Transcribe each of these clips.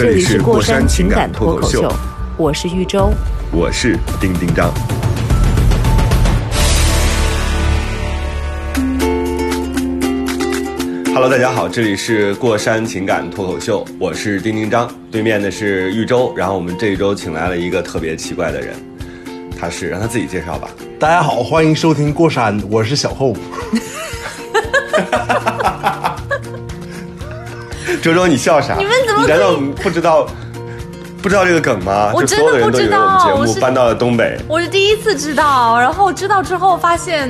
这这里是过山山情感脱口秀脱口秀，，我是玉州。我是丁丁张。Hello，大家好，这里是过山情感脱口秀，我是丁丁张，对面的是玉州，然后我们这一周请来了一个特别奇怪的人，他是让他自己介绍吧。大家好，欢迎收听过山，我是小厚。周周，你笑啥？你们怎么你难道不知道不知道这个梗吗？我真的不知道我是目搬到了东北。我是第一次知道，然后知道之后发现，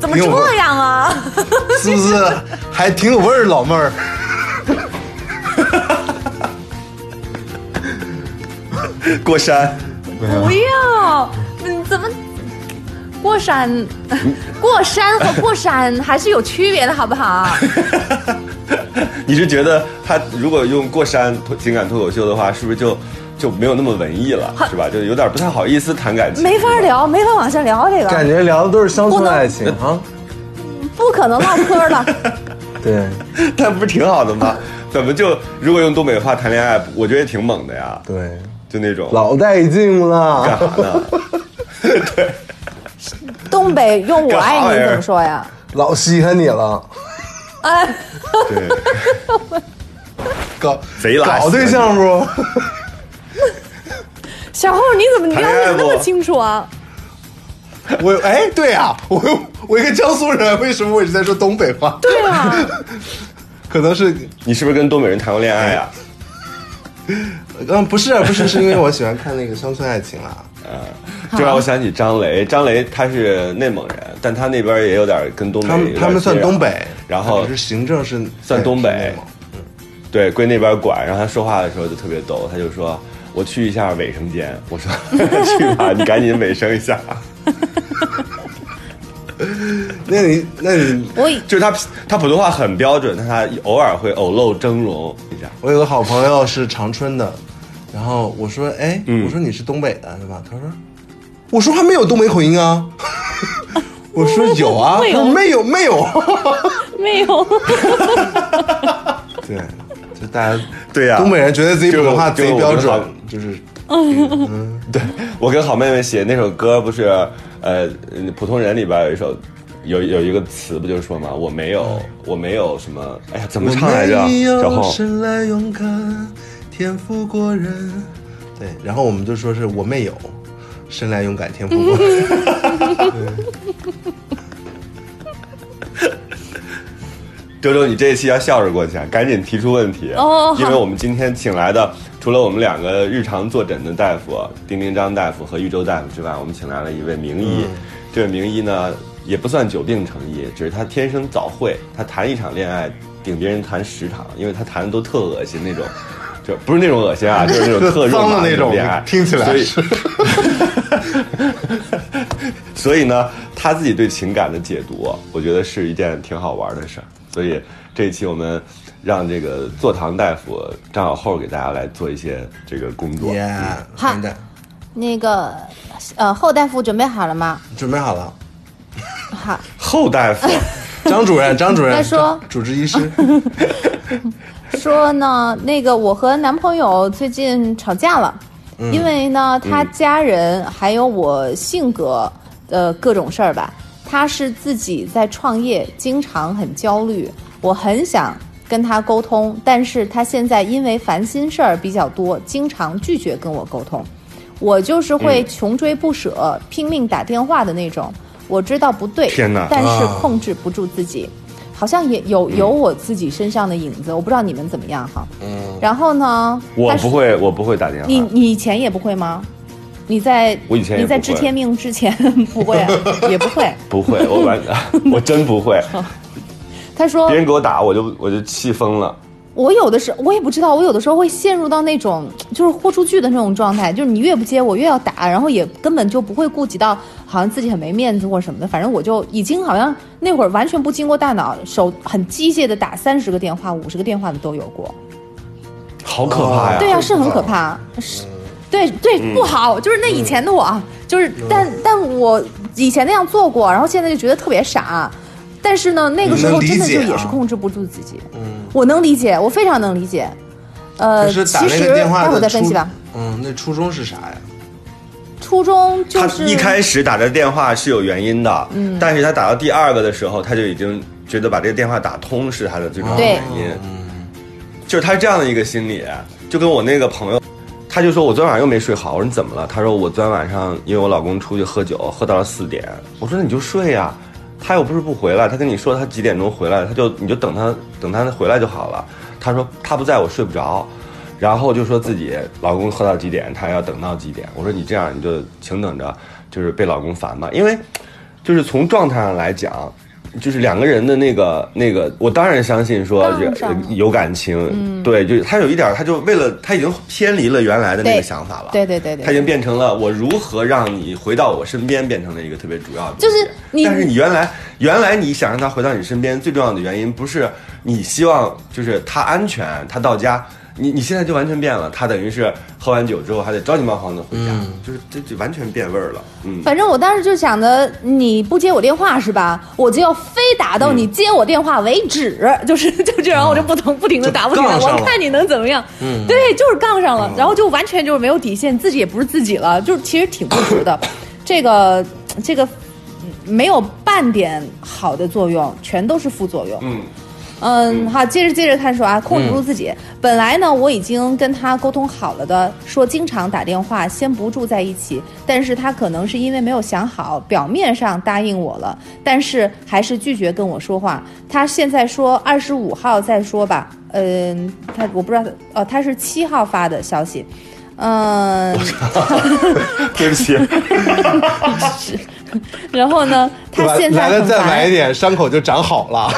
怎么这样啊？是不是还挺有味儿，老妹儿？过山，不要，嗯，怎么过山？过山和过山还是有区别的，好不好？你是觉得他如果用过山脱情感脱口秀的话，是不是就就没有那么文艺了，是吧？就有点不太好意思谈感情，没法。聊，没法往下聊这个感，觉聊的都是乡村爱情啊。不可能唠嗑了。对，但不是挺好的吗？怎么就如果用东北话谈恋爱，我觉得也挺猛的呀，对，就那种老带劲了干了。啥呢？对，东北用我爱你怎么说呀？老稀罕你了，哎，对，搞 贼拉搞对象不？小厚你怎么了解那么清楚啊？我哎，对啊，我我一个江苏人，为什么我一直在说东北话？对啊，可能是你是不是跟东北人谈过恋爱啊？嗯，不是不是，是因为我喜欢看那个乡村爱情啊。这让我想起张雷，张雷他是内蒙人，但他那边也有点跟东北他们他们算东北，然后只是行政是算东北对，归那边管。然后他说话的时候就特别逗，他就说：“我去一下卫生间。”我说：“ 去吧，你赶紧卫生一下。那 你那你”我就是他他普通话很标准，但他偶尔会偶露峥嵘一下。我有个好朋友是长春的，然后我说，哎，嗯我说你是东北的是吧？他说，我说还没有东北口音啊。我说有啊，没有他说没有没有。没有。对，就大家对呀东北人觉得自己普通话就贼标准就是对我跟好妹妹写那首歌，不是呃，普通人里边有一首。有有一个词不就是说嘛，我没有，我没有什么，哎呀，怎么唱来着？我没有小红，生来勇敢，天赋过人。对，然后我们就说是我没有，生来勇敢，天赋过人。周周，你这一期要笑着过去啊，赶紧提出问题哦因为我们今天请来的除了我们两个日常坐诊的大夫丁丁张大夫和玉州大夫之外，我们请来了一位名医。这位名医呢，也不算久病成医，只是他天生早会，他谈一场恋爱顶别人谈十场，因为他谈的都特恶心那种。就不是那种恶心啊，就是那种特脏的那种恋爱，听起来所以是。所以呢，他自己对情感的解读，我觉得是一件挺好玩的事儿。所以这一期我们让这个坐堂大夫张小厚给大家来做一些这个工作。耶，好。那个，呃，后大夫准备好了吗？准备好了。好，后大夫，张主任，张主任，再说。主治医师，说呢，那个我和男朋友最近吵架了，因为呢，他家人还有我性格的各种事儿吧，他是自己在创业，经常很焦虑，我很想跟他沟通，但是他现在因为烦心事儿比较多，经常拒绝跟我沟通。我就是会穷追不舍、拼命打电话的那种。我知道不对，天哪。但是啊。控制不住自己，好像也有有我自己身上的影子。我不知道你们怎么样哈。嗯。然后呢？我不会，我不会打电话。你你以前也不会吗？你在我以前也你在知天命之前不会啊，也不会。不会，我完，我真不会。他说别人给我打，我就我就气疯了。我有的时候我也不知道，我有的时候会陷入到那种就是豁出去的那种状态，就是你越不接我越要打，然后也根本就不会顾及到好像自己很没面子或者什么的，反正我就已经好像那会儿完全不经过大脑，手很机械的打三十个电话、五十个电话的都有过。好可怕呀！对呀、是很可怕，是，对对，不好，就是那以前的我啊，就是，但但我以前那样做过，然后现在就觉得特别傻，但是呢，那个时候真的就也是控制不住自己，嗯，我能理解，我非常能理解，呃，其实个电话待会儿再分析吧。，嗯，那初衷是啥呀？初衷就他是一开始打这电话是有原因的，嗯，但是他打到第二个的时候，他就已经觉得把这个电话打通是他的最重要的原因，嗯就是他是这样的一个心理，就跟我那个朋友，他就说我昨天晚上又没睡好，我说你怎么了？他说我昨天晚上因为我老公出去喝酒，喝到了四点，我说那你就睡呀、他又不是不回来，他跟你说他几点钟回来，他就你就等他等他回来就好了。他说他不在我睡不着，然后就说自己老公喝到几点，他要等到几点。我说你这样你就请等着，就是被老公烦吧，因为就是从状态上来讲。就是两个人的那个那个，我当然相信说有感情，对，就他有一点，他就为了他已经偏离了原来的那个想法了，对对对对他已经变成了我如何让你回到我身边，变成了一个特别主要的。就是你但是你原来原来你想让他回到你身边，最重要的原因不是你希望就是他安全，他到家。你你现在就完全变了，他等于是喝完酒之后还得着急忙慌的回家，就是这就完全变味儿了。嗯，反正我当时就想着，你不接我电话是吧？我就要非打到你接我电话为止，就是就这样，我就不停不停的打，不停的，我看你能怎么样。嗯，对，就是杠上了，然后就完全就是没有底线，自己也不是自己了，就是其实挺不值的。这个这个没有半点好的作用，全都是副作用。嗯嗯，好，接着接着看说啊，控制不住自己。本来呢，我已经跟他沟通好了的，说经常打电话，先不住在一起。但是他可能是因为没有想好，表面上答应我了，但是还是拒绝跟我说话。他现在说二十五号再说吧。嗯，他我不知道他，哦，他是七号发的消息。嗯，对不起，然后呢，他现在来了，再买一点，伤口就长好了。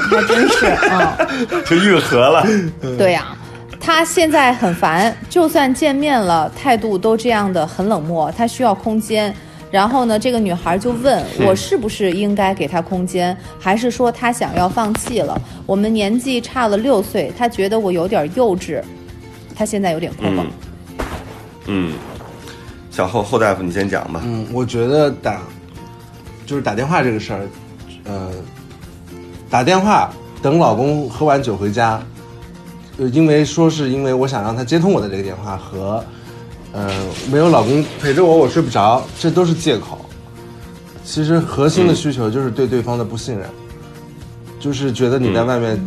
还真是啊。就愈合了。对呀、他现在很烦，就算见面了，态度都这样的很冷漠。他需要空间。然后呢，这个女孩就问我是不是应该给他空间，还是说他想要放弃了？我们年纪差了六岁，他觉得我有点幼稚，他现在有点困惑。嗯嗯，小后后大夫你先讲吧。嗯，我觉得打就是打电话这个事儿，呃，打电话等老公喝完酒回家，呃，因为说是因为我想让他接通我的这个电话和，呃，没有老公陪着我我睡不着，这都是借口。其实核心的需求就是对对方的不信任，就是觉得你在外面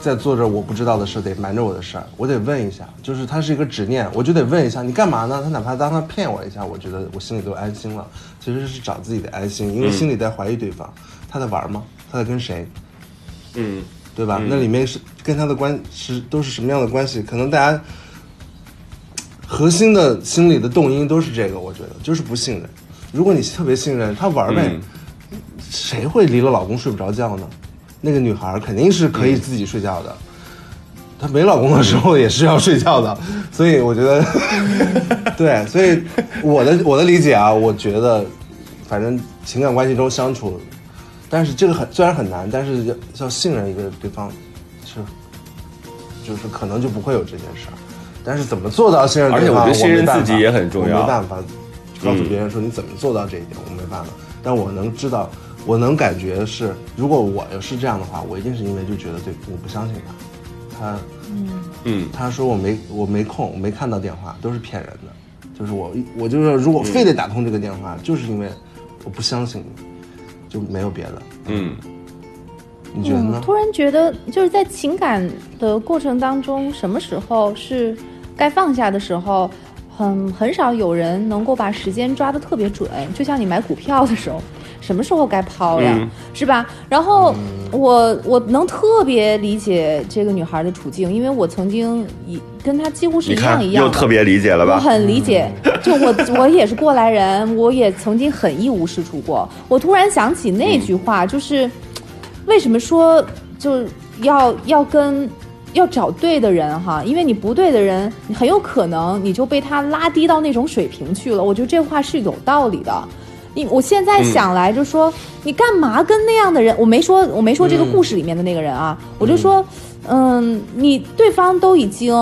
在做着我不知道的事，得瞒着我的事儿，我得问一下，就是他是一个执念，我就得问一下你干嘛呢？他哪怕当他骗我一下，我觉得我心里都安心了。其实是找自己的安心，因为心里在怀疑对方，他在玩吗？他在跟谁？嗯对吧？那里面是跟他的关是都是什么样的关系？可能大家核心的心理的动因都是这个，我觉得就是不信任。如果你特别信任，他玩呗，谁会离了老公睡不着觉呢？那个女孩肯定是可以自己睡觉的，她没老公的时候也是要睡觉的，所以我觉得，对，所以我的我的理解啊，我觉得，反正情感关系中相处，但是这个很虽然很难，但是要要信任一个对方，是，就是可能就不会有这件事儿。但是怎么做到信任对方，而且我觉得信任自己也很重要我没办法告诉别人说你怎么做到这一点，我没办法。但我能知道，我能感觉是，如果我要是这样的话，我一定是因为就觉得对我不相信他，他嗯嗯他说我没我没空，我没看到电话，都是骗人的。就是我我就是说如果非得打通这个电话，就是因为我不相信你，就没有别的。嗯你觉得呢嗯？？突然觉得，就是在情感的过程当中，什么时候是该放下的时候，很很少有人能够把时间抓得特别准。就像你买股票的时候，什么时候该抛呀，嗯是吧？然后我我能特别理解这个女孩的处境，因为我曾经一跟她几乎是一样一样的。又特别理解了吧我？很理解，就我我也是过来人，我也曾经很一无是处过。我突然想起那句话，就是为什么说就要要跟要找对的人哈，因为你不对的人，你很有可能你就被他拉低到那种水平去了。我觉得这话是有道理的。你我现在想来就说，你干嘛跟那样的人？我没说我没说这个故事里面的那个人啊，我就说，嗯，你对方都已经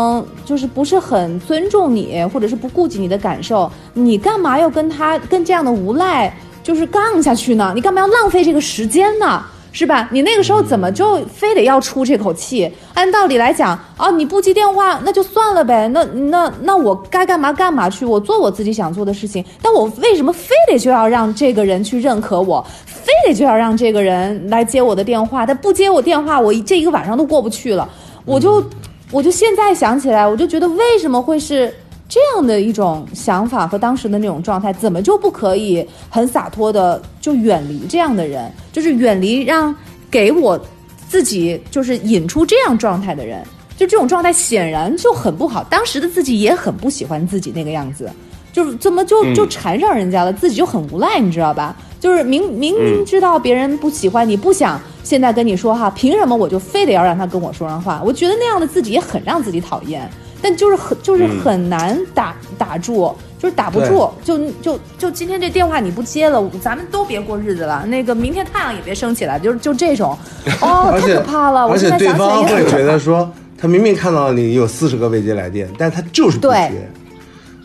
就是不是很尊重你，或者是不顾及你的感受，你干嘛要跟他跟这样的无赖就是杠下去呢？你干嘛要浪费这个时间呢？是吧？你那个时候怎么就非得要出这口气？按道理来讲，啊，你不接电话那就算了呗，那那那我该干嘛干嘛去，我做我自己想做的事情。但我为什么非得就要让这个人去认可我？非得就要让这个人来接我的电话？他不接我电话，我这一个晚上都过不去了。我就我就现在想起来，我就觉得为什么会是？这样的一种想法和当时的那种状态，怎么就不可以很洒脱的就远离这样的人？就是远离让给我自己就是引出这样状态的人，就这种状态显然就很不好。当时的自己也很不喜欢自己那个样子，就是怎么就就缠上人家了，自己就很无赖，你知道吧？就是明明明知道别人不喜欢你，不想现在跟你说哈，凭什么我就非得要让他跟我说上话？我觉得那样的自己也很让自己讨厌。但就是很就是很难打打住，就是打不住，就就就今天这电话你不接了，咱们都别过日子了。那个明天太阳也别升起来，就是就这种，哦，太可怕了。而且对方会觉得说，他明明看到你有四十个未接来电，但他就是不接。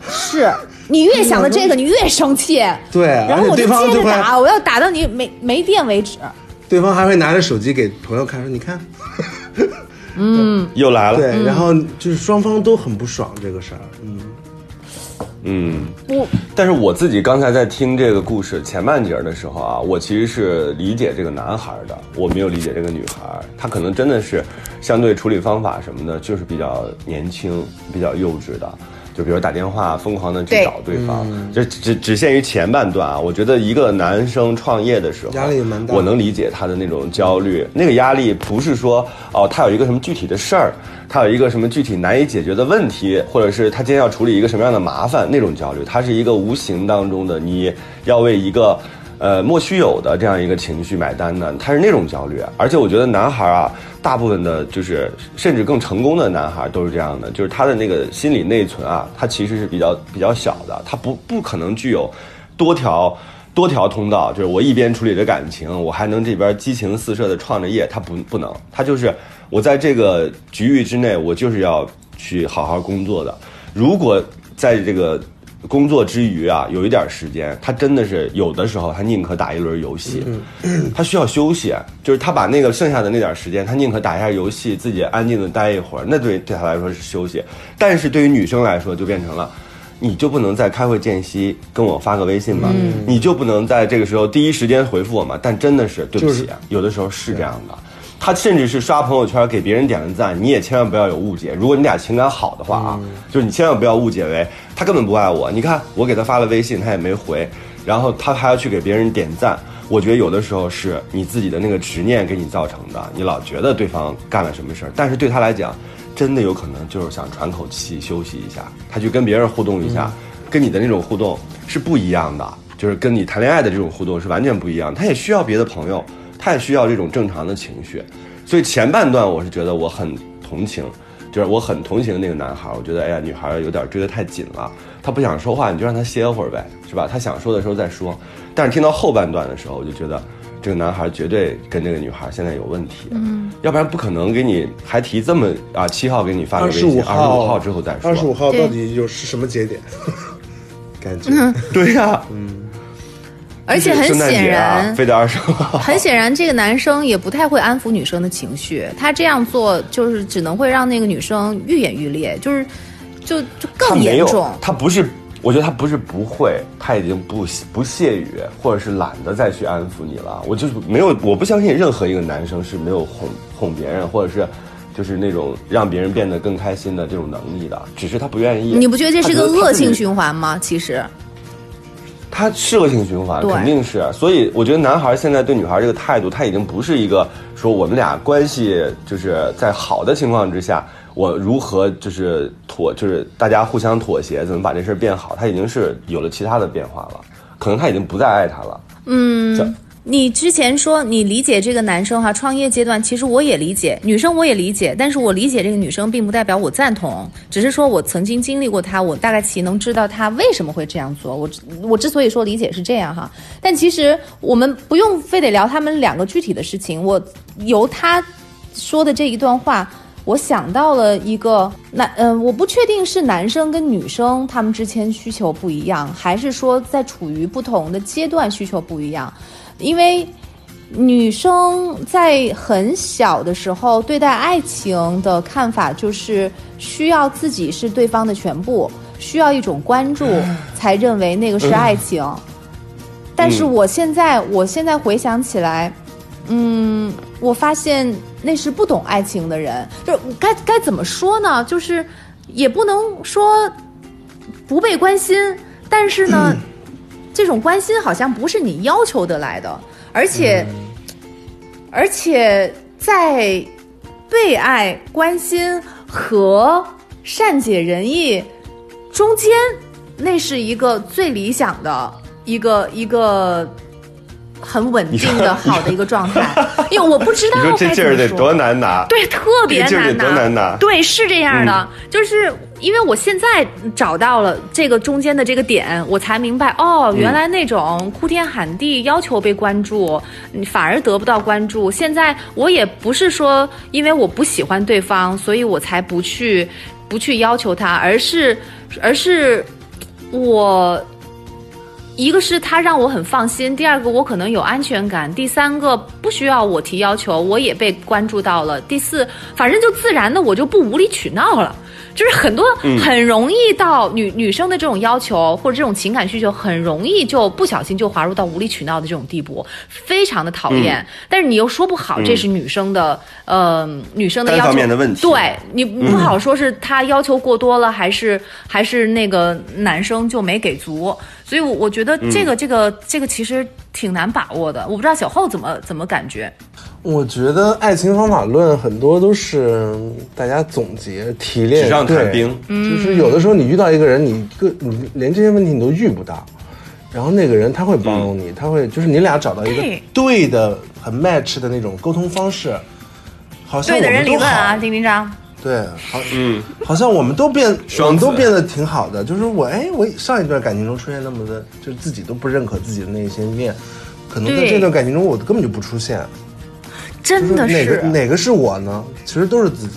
是你越想到这个，你越生气。对，然后我就接着打，我要打到你没没电为止。对方还会拿着手机给朋友看，说你看。嗯，又来了。对，然后就是双方都很不爽这个事儿。嗯嗯，我，但是我自己刚才在听这个故事前半截的时候啊，我其实是理解这个男孩的，我没有理解这个女孩。她可能真的是相对处理方法什么的，就是比较年轻、比较幼稚的。就比如打电话疯狂的去找对方，就只只限于前半段啊。我觉得一个男生创业的时候，压力蛮大。我能理解他的那种焦虑，那个压力不是说哦，他有一个什么具体的事儿，他有一个什么具体难以解决的问题，或者是他今天要处理一个什么样的麻烦，那种焦虑，他是一个无形当中的，你要为一个。呃，莫须有的这样一个情绪买单呢，他是那种焦虑，而且我觉得男孩啊，大部分的就是甚至更成功的男孩都是这样的，就是他的那个心理内存啊，他其实是比较比较小的，他不不可能具有多条多条通道，就是我一边处理着感情，我还能这边激情四射的创着业，他不不能，他就是我在这个局域之内，我就是要去好好工作的，如果在这个。工作之余啊，有一点时间，他真的是有的时候，他宁可打一轮游戏，他需要休息，就是他把那个剩下的那点时间，他宁可打一下游戏，自己安静的待一会儿，那对对他来说是休息。但是对于女生来说，就变成了，你就不能在开会间隙跟我发个微信吗？你就不能在这个时候第一时间回复我吗？但真的是对不起，有的时候是这样的。他甚至是刷朋友圈给别人点了赞，你也千万不要有误解。如果你俩情感好的话啊，就是你千万不要误解为他根本不爱我。你看我给他发了微信，他也没回，然后他还要去给别人点赞。我觉得有的时候是你自己的那个执念给你造成的，你老觉得对方干了什么事儿，但是对他来讲，真的有可能就是想喘口气休息一下，他去跟别人互动一下，跟你的那种互动是不一样的，就是跟你谈恋爱的这种互动是完全不一样。他也需要别的朋友。太需要这种正常的情绪，所以前半段我是觉得我很同情，就是我很同情那个男孩。我觉得，哎呀，女孩有点追得太紧了，他不想说话，你就让他歇会儿呗，是吧？他想说的时候再说。但是听到后半段的时候，我就觉得这个男孩绝对跟这个女孩现在有问题，嗯，要不然不可能给你还提这么啊七号给你发个微信，二十五号之后再说。二十五号到底有是什么节点？感觉对呀，嗯。而且 很显然，非得二十很显然，这个男生也不太会安抚女生的情绪。他这样做就是只能会让那个女生愈演愈烈，就是就就更严重。他不是，我觉得他不是不会，他已经不不屑于，或者是懒得再去安抚你了。我就是没有，我不相信任何一个男生是没有哄哄别人，或者是就是那种让别人变得更开心的这种能力的，只是他不愿意。你不觉得这是个恶性循环吗？其实。他是恶性循环，肯定是。所以我觉得男孩现在对女孩这个态度，他已经不是一个说我们俩关系就是在好的情况之下，我如何就是妥，就是大家互相妥协，怎么把这事变好。他已经是有了其他的变化了，可能他已经不再爱他了。嗯，你之前说你理解这个男生哈，创业阶段，其实我也理解，女生我也理解，但是我理解这个女生，并不代表我赞同，只是说我曾经经历过她，我大概其能知道她为什么会这样做。我我之所以说理解是这样哈，但其实我们不用非得聊他们两个具体的事情，我由他说的这一段话。我想到了一个男，嗯、我不确定是男生跟女生他们之间需求不一样，还是说在处于不同的阶段需求不一样，因为女生在很小的时候对待爱情的看法就是需要自己是对方的全部，需要一种关注才认为那个是爱情。但是我现在，我现在回想起来，嗯，我发现那是不懂爱情的人，就是该该怎么说呢？就是也不能说不被关心，但是呢，这种关心好像不是你要求得来的，而且，而且在被爱、关心和善解人意中间，那是一个最理想的一个一个很稳定的好的一个状态。因为我不知道这该劲儿得多难拿？对，特别难拿对，是这样的，就是因为我现在找到了这个中间的这个点，我才明白，哦，原来那种哭天喊地要求被关注，你反而得不到关注。现在我也不是说因为我不喜欢对方，所以我才不去不去要求他，而是而是我。一个是他让我很放心，第二个我可能有安全感，第三个不需要我提要求，我也被关注到了，第四，反正就自然的我就不无理取闹了。就是很多很容易到女、女生的这种要求或者这种情感需求，很容易就不小心就滑入到无理取闹的这种地步，非常的讨厌。但是你又说不好这是女生的，呃，女生的要求方面的问题对你不好说是她要求过多了，还是还是那个男生就没给足。所以我，我觉得这个、这个这个其实挺难把握的。我不知道小后怎么怎么感觉。我觉得爱情方法论很多都是大家总结提炼，纸上谈对兵就是有的时候你遇到一个人，你个你连这些问题你都遇不到，然后那个人他会包容你，他会就是你俩找到一个对对的、很 match 的那种沟通方式，好像对的人我们都好理论啊，丁丁章。对，好，嗯，好像我们都变，我们都变得挺好的。就是我，哎，我上一段感情中出现那么的，就是自己都不认可自己的那些面，可能在这段感情中我根本就不出现。真的哪个是，哪个是我呢？其实都是自己，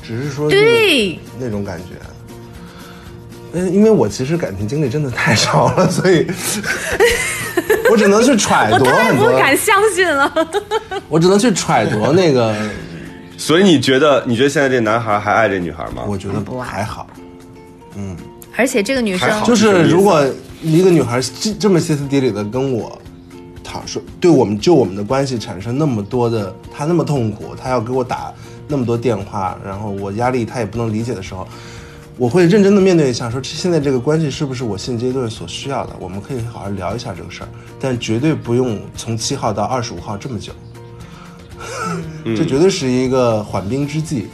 只是说对，那种感觉。嗯，因为我其实感情经历真的太少了，所以 我只能去揣度很多，太不敢相信了。我只能去揣度那个。所以你觉得你觉得现在这男孩还爱这女孩吗？我觉得不还好，嗯。而且这个女生就是如果一个女孩这这么歇斯底里的跟我她说，对我们就我们的关系产生那么多的，她那么痛苦，她要给我打那么多电话，然后我压力她也不能理解的时候，我会认真的面对一下，说现在这个关系是不是我现阶段所需要的？我们可以好好聊一下这个事儿，但绝对不用从七号到二十五号这么久，这绝对是一个缓兵之计。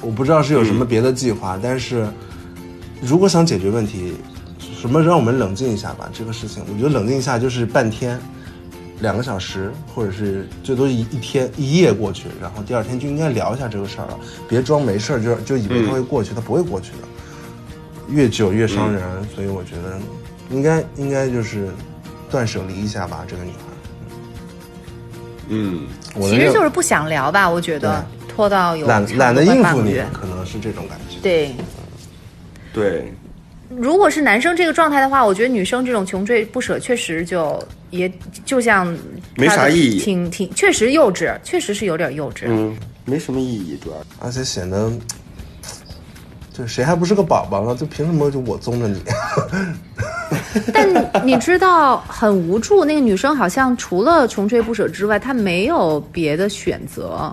我不知道是有什么别的计划，但是如果想解决问题，什么让我们冷静一下吧？这个事情，我觉得冷静一下就是半天、两个小时，或者是最多一一天一夜过去，然后第二天就应该聊一下这个事儿了，别装没事儿就就以为它会过去，它不会过去的，越久越伤人，所以我觉得应该应该就是断舍离一下吧，这个女孩。嗯，我其实就是不想聊吧，我觉得拖到有懒懒得应付你可能是这种感觉。对。对，如果是男生这个状态的话，我觉得女生这种穷追不舍，确实就也就像没啥意义挺挺确实幼稚，确实是有点幼稚。嗯，没什么意义，主要而且显得，就谁还不是个宝宝呢？就凭什么就我纵着你？但你知道很无助，那个女生好像除了穷追不舍之外，她没有别的选择，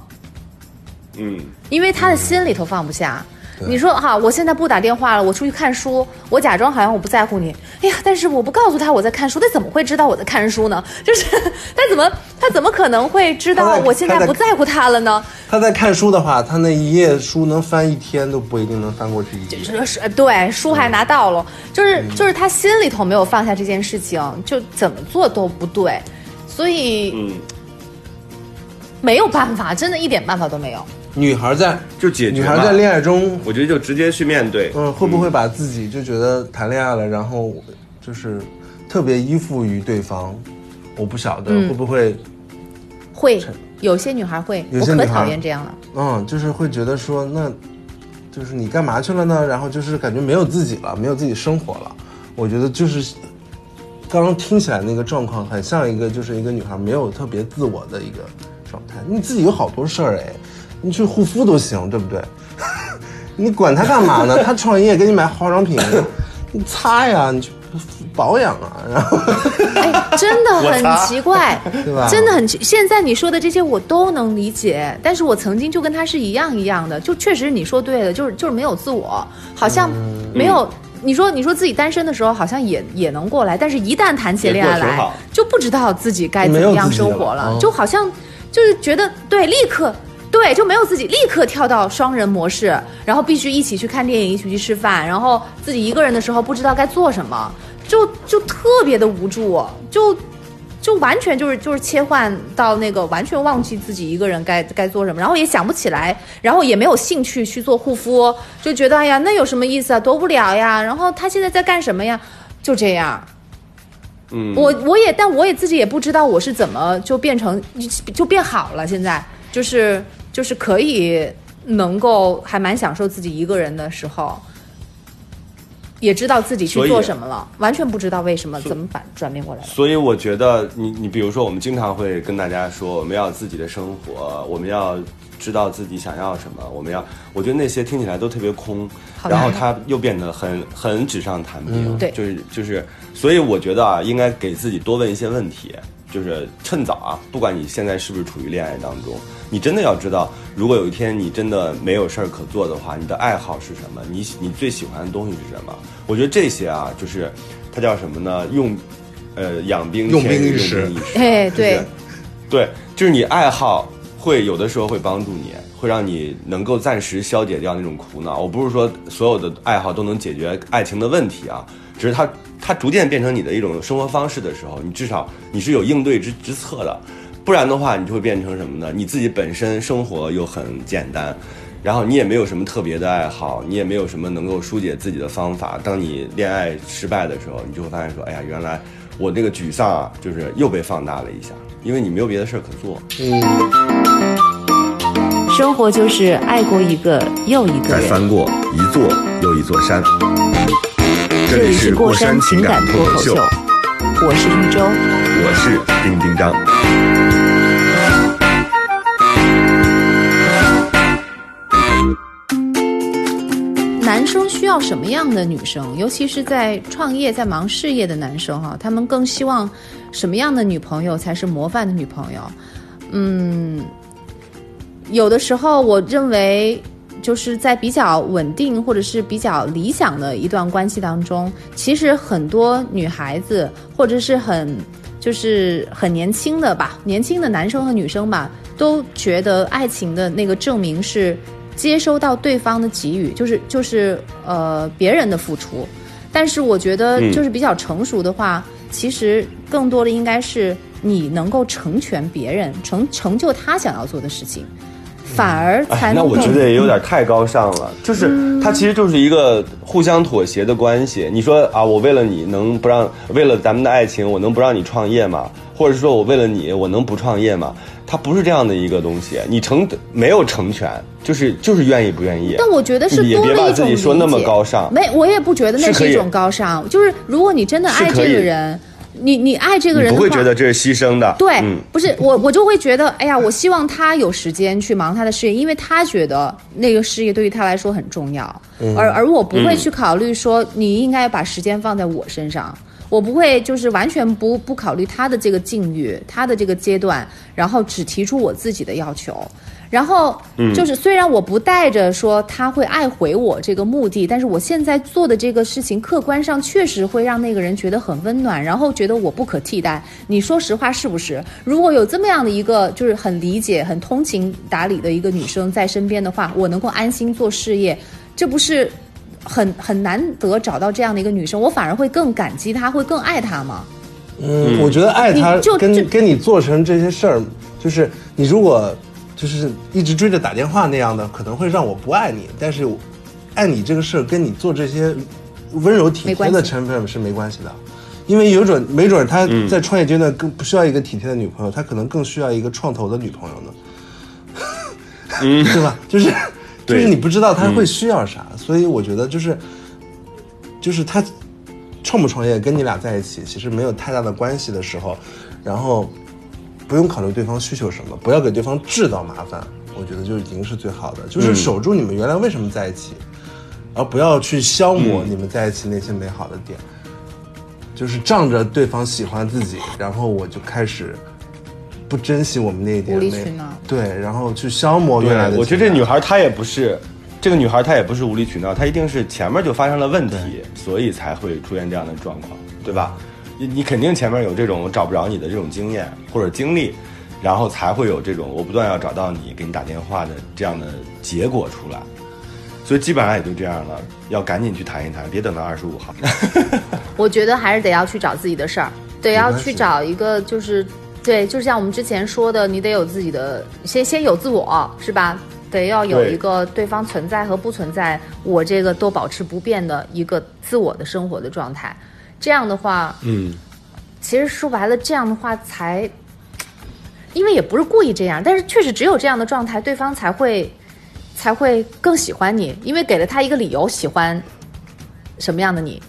嗯，因为她的心里头放不下。你说哈，我现在不打电话了，我出去看书，我假装好像我不在乎你。哎呀，但是我不告诉他我在看书，他怎么会知道我在看书呢？就是 他怎么他怎么可能会知道我现在不在乎他了呢？他在看书的话，他那一页书能翻一天都不一定能翻过去一页。对，书还拿到了，就是就是他心里头没有放下这件事情，就怎么做都不对，所以嗯，没有办法，真的一点办法都没有。女孩在就解决女孩在恋爱中，我觉得就直接去面对。嗯，会不会把自己就觉得谈恋爱了，然后就是特别依附于对方？我不晓得嗯会不会，会有些女孩会，我可有些女孩讨厌这样了。嗯，就是会觉得说，那就是你干嘛去了呢？然后就是感觉没有自己了，没有自己生活了。我觉得就是刚刚听起来那个状况，很像一个就是一个女孩没有特别自我的一个状态。你自己有好多事儿哎，你去护肤都行，对不对？你管他干嘛呢？他创业给你买化妆品，你擦呀，你去保养啊，然后哎，真的很奇怪，对吧？真的很奇。现在你说的这些我都能理解，但是我曾经就跟他是一样一样的，就确实你说对了，就是就是没有自我，好像没有。你说你说自己单身的时候好像也也能过来，但是一旦谈起恋爱来就不知道自己该怎么样生活了，就好像就是觉得对，立刻对就没有自己，立刻跳到双人模式，然后必须一起去看电影，一起去吃饭，然后自己一个人的时候不知道该做什么，就就特别的无助，就就完全就是就是切换到那个完全忘记自己一个人该该做什么，然后也想不起来，然后也没有兴趣去做护肤，就觉得哎呀那有什么意思啊，多无聊呀。然后他现在在干什么呀？就这样，嗯，我我也但我也自己也不知道我是怎么就变成就变好了，现在就是就是可以能够还蛮享受自己一个人的时候。也知道自己去做什么了，完全不知道为什么怎么反转变过来。所以我觉得你你比如说，我们经常会跟大家说，我们要自己的生活，我们要知道自己想要什么，我们要，我觉得那些听起来都特别空，然后难它又变得很很纸上谈兵，对就是就是，所以我觉得啊，应该给自己多问一些问题，就是趁早啊，不管你现在是不是处于恋爱当中，你真的要知道，如果有一天你真的没有事儿可做的话，你的爱好是什么？你你最喜欢的东西是什么？我觉得这些啊，就是它叫什么呢？用呃养兵用千日用兵一时，哎对对，就是你爱好会有的时候会帮助你，会让你能够暂时消解掉那种苦恼。我不是说所有的爱好都能解决爱情的问题啊，只是它它逐渐变成你的一种生活方式的时候，你至少你是有应对之之策的。不然的话，你就会变成什么呢？你自己本身生活又很简单，然后你也没有什么特别的爱好，你也没有什么能够疏解自己的方法。当你恋爱失败的时候，你就会发现说，哎呀，原来我那个沮丧啊，就是又被放大了一下，因为你没有别的事儿可做。嗯生活就是爱过一个又一个人。翻过一座又一座山。这里是过山情感脱口秀，我是玉州。我是丁丁张。男生需要什么样的女生？尤其是在创业、在忙事业的男生哈，他们更希望什么样的女朋友才是模范的女朋友？嗯，有的时候我认为，就是在比较稳定或者是比较理想的一段关系当中，其实很多女孩子或者是很就是很年轻的吧，年轻的男生和女生吧，都觉得爱情的那个证明是接收到对方的给予，就是就是呃别人的付出。但是我觉得嗯就是比较成熟的话，其实更多的应该是你能够成全别人，成成就他想要做的事情，反而才哎，那。我觉得也有点太高尚了，就是它其实就是一个互相妥协的关系。你说啊，我为了你能不让，为了咱们的爱情，我能不让你创业吗？或者说我为了你，我能不创业吗？它不是这样的一个东西，你成没有成全，就是就是愿意不愿意。但我觉得是多了一种理己说那么高尚。没，我也不觉得那是一种高尚。就是如果你真的爱这个人，你你爱这个人不会觉得这是牺牲的，对，嗯，不是我，我就会觉得，哎呀，我希望他有时间去忙他的事业，因为他觉得那个事业对于他来说很重要，而而我不会去考虑说你应该把时间放在我身上。我不会就是完全不不考虑他的这个境遇，他的这个阶段，然后只提出我自己的要求。然后就是，虽然我不带着说他会爱回我这个目的，但是我现在做的这个事情，客观上确实会让那个人觉得很温暖，然后觉得我不可替代。你说实话是不是？如果有这么样的一个就是很理解、很通情达理的一个女生在身边的话，我能够安心做事业，这不是很很难得找到这样的一个女生，我反而会更感激她，会更爱她吗？嗯，我觉得爱他你就就跟跟你做成这些事儿，就是你如果就是一直追着打电话那样的，可能会让我不爱你。但是爱你这个事儿跟你做这些温柔体贴的成分是没关系的，因为有准没准他嗯在创业阶段更不需要一个体贴的女朋友，他可能更需要一个创投的女朋友呢。嗯，对吧？就是就是你不知道他会需要啥，所以我觉得就是就是他创不创业跟你俩在一起其实没有太大的关系的时候，然后不用考虑对方需求什么，不要给对方制造麻烦，我觉得就已经是最好的，就是守住你们原来为什么在一起，而不要去消磨你们在一起那些美好的点，就是仗着对方喜欢自己，然后我就开始。不珍惜我们那一点美无理取闹对，然后去消磨原来的对，我觉得这女孩她也不是，这个女孩她也不是无理取闹，她一定是前面就发生了问题，所以才会出现这样的状况，对吧？你你肯定前面有这种找不着你的这种经验或者经历，然后才会有这种我不断要找到你，给你打电话的这样的结果出来。所以基本上也就这样了，要赶紧去谈一谈，别等到二十五号。我觉得还是得要去找自己的事儿，得要去找一个就是，对，就像我们之前说的，你得有自己的，先先有自我，是吧？得要有一个对方存在和不存在，我这个都保持不变的一个自我的生活的状态。这样的话，嗯，其实说白了，这样的话才，因为也不是故意这样，但是确实只有这样的状态，对方才会才会更喜欢你，因为给了他一个理由喜欢什么样的你。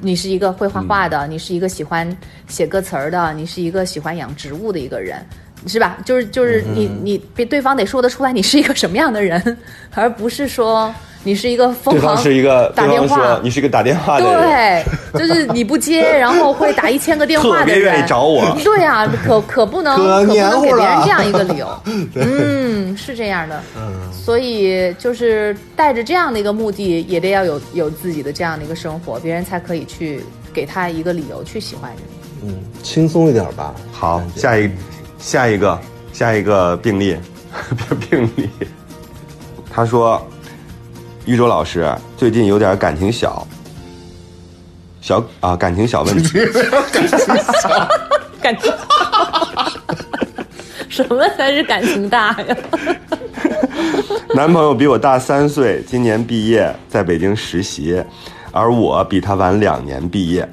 你是一个会画画的，你是一个喜欢写歌词儿的，你是一个喜欢养植物的一个人，是吧？就是就是你你别对方得说得出来你是一个什么样的人，而不是说你是一个疯对狂方是一个，打电对方说话你是一个打电话的人，对，就是你不接，然后会打一千个电话的人，特别愿意找我 对呀、可可不能，可可不能给别人这样一个理由。嗯，是这样的。所以就是带着这样的一个目的，也得要有有自己的这样的一个生活，别人才可以去给他一个理由去喜欢你。嗯，轻松一点吧。好，下一下一个下一个病例，病例。他说，玉州老师最近有点感情小，小啊感情小问题。感情，什么才是感情大呀？男朋友比我大三岁，今年毕业，在北京实习，而我比他晚两年毕业。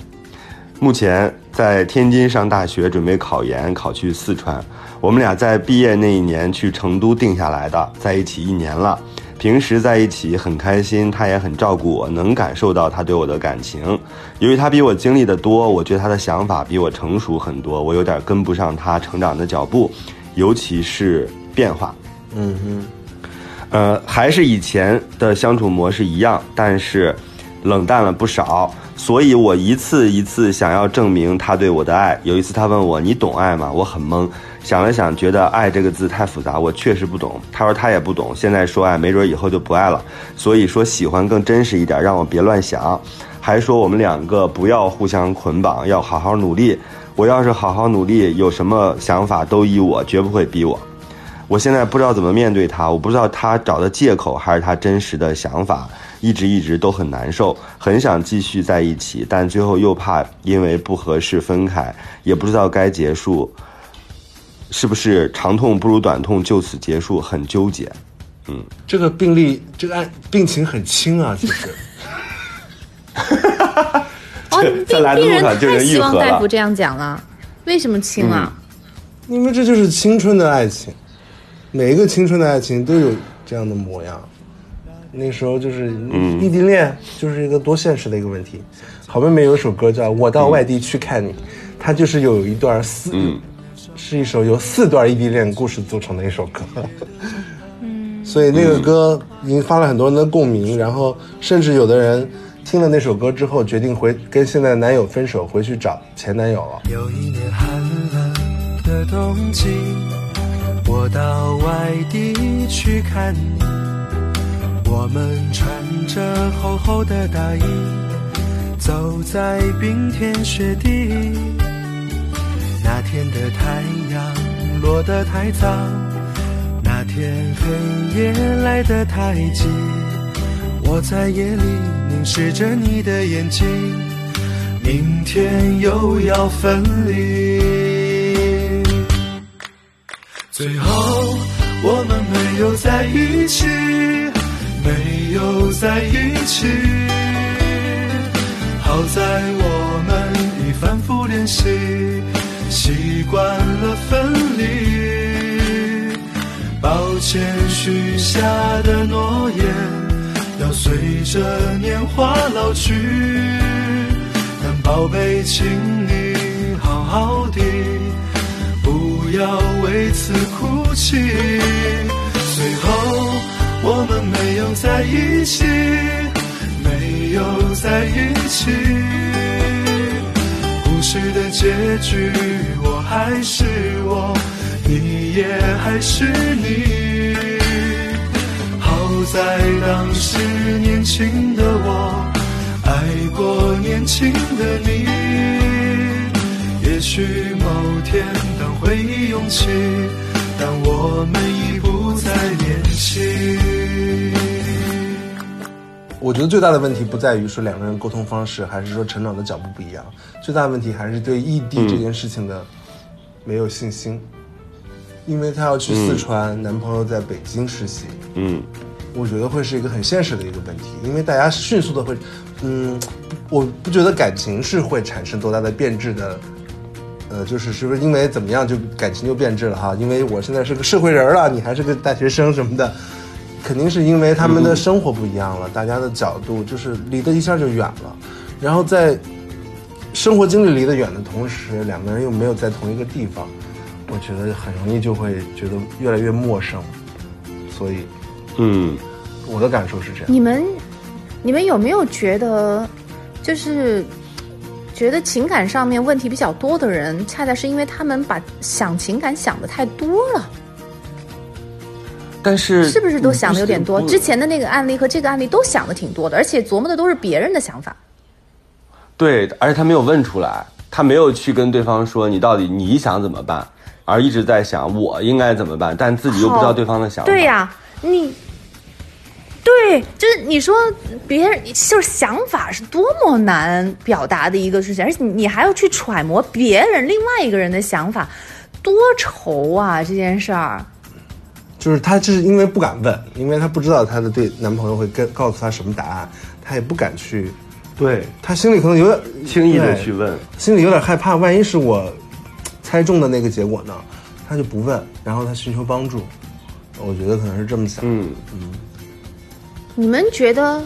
目前在天津上大学，准备考研，考去四川。我们俩在毕业那一年去成都定下来的，在一起一年了。平时在一起很开心，他也很照顾我，能感受到他对我的感情。由于他比我经历的多，我觉得他的想法比我成熟很多，我有点跟不上他成长的脚步，尤其是变化。嗯哼，呃，还是以前的相处模式一样，但是冷淡了不少。所以我一次一次想要证明他对我的爱。有一次他问我：“你懂爱吗？”我很懵，想了想，觉得“爱”这个字太复杂，我确实不懂。他说他也不懂，现在说爱，没准以后就不爱了。所以说喜欢更真实一点，让我别乱想。还说我们两个不要互相捆绑，要好好努力。我要是好好努力，有什么想法都依我，绝不会逼我。我现在不知道怎么面对他，我不知道他找的借口还是他真实的想法，一直一直都很难受，很想继续在一起，但最后又怕因为不合适分开，也不知道该结束，是不是长痛不如短痛，就此结束，很纠结。嗯这个病例，这个案病情很轻啊，其实。哦，在来的病病人路上就已太希经愈合了望大夫这样讲了，为什么轻啊？因为这就是青春的爱情，每一个青春的爱情都有这样的模样。那时候就是异地恋，就是一个多现实的一个问题。好妹妹有一首歌叫《我到外地去看你》，它就是有一段四，是一首由四段异地恋故事组成的一首歌。所以那个歌引发了很多人的共鸣，然后甚至有的人听了那首歌之后，决定回跟现在的男友分手，回去找前男友了。有一年寒冷的冬季，我到外地去看你。我们穿着厚厚的大衣，走在冰天雪地。那天的太阳落得太早，那天黑夜来得太急。我在夜里凝视着你的眼睛，明天又要分离。最后我们没有在一起，没有在一起。好在我们已反复练习，习惯了分离。抱歉许下的诺言，要随着年华老去。但宝贝，请你好好的，不要为此哭泣。最后我们没有在一起，没有在一起。故事的结局，我还是我，你也还是你。好在当时年轻的我，爱过年轻的你。也许某天当回忆涌起，当我们已不再联系。我觉得最大的问题不在于说两个人沟通方式，还是说成长的脚步不一样，最大的问题还是对异地这件事情的没有信心。因为她要去四川，男朋友在北京实习，嗯我觉得会是一个很现实的一个问题，因为大家迅速的会，嗯，我不觉得感情是会产生多大的变质的，呃，就是是不是因为怎么样就感情就变质了哈？因为我现在是个社会人了，你还是个大学生什么的，肯定是因为他们的生活不一样了，大家的角度就是离得一下就远了，然后在生活经历离得远的同时，两个人又没有在同一个地方，我觉得很容易就会觉得越来越陌生，所以嗯，我的感受是这样。你们，你们有没有觉得，就是觉得情感上面问题比较多的人，恰恰是因为他们把想情感想的太多了，但是是不是都想的有点多？之前的那个案例和这个案例都想的挺多的，而且琢磨的都是别人的想法。对，而且他没有问出来，他没有去跟对方说你到底你想怎么办，而一直在想我应该怎么办，但自己又不知道对方的想法。对呀、你。对，就是你说别人就是想法是多么难表达的一个事情，而且你还要去揣摩别人另外一个人的想法，多愁啊！这件事儿，就是她就是因为不敢问，因为她不知道她的对男朋友会跟告诉她什么答案，她也不敢去，对，她心里可能有点轻易的去问。心里有点害怕，万一是我猜中的那个结果呢？她就不问，然后她寻求帮助。我觉得可能是这么想。嗯嗯，你们觉得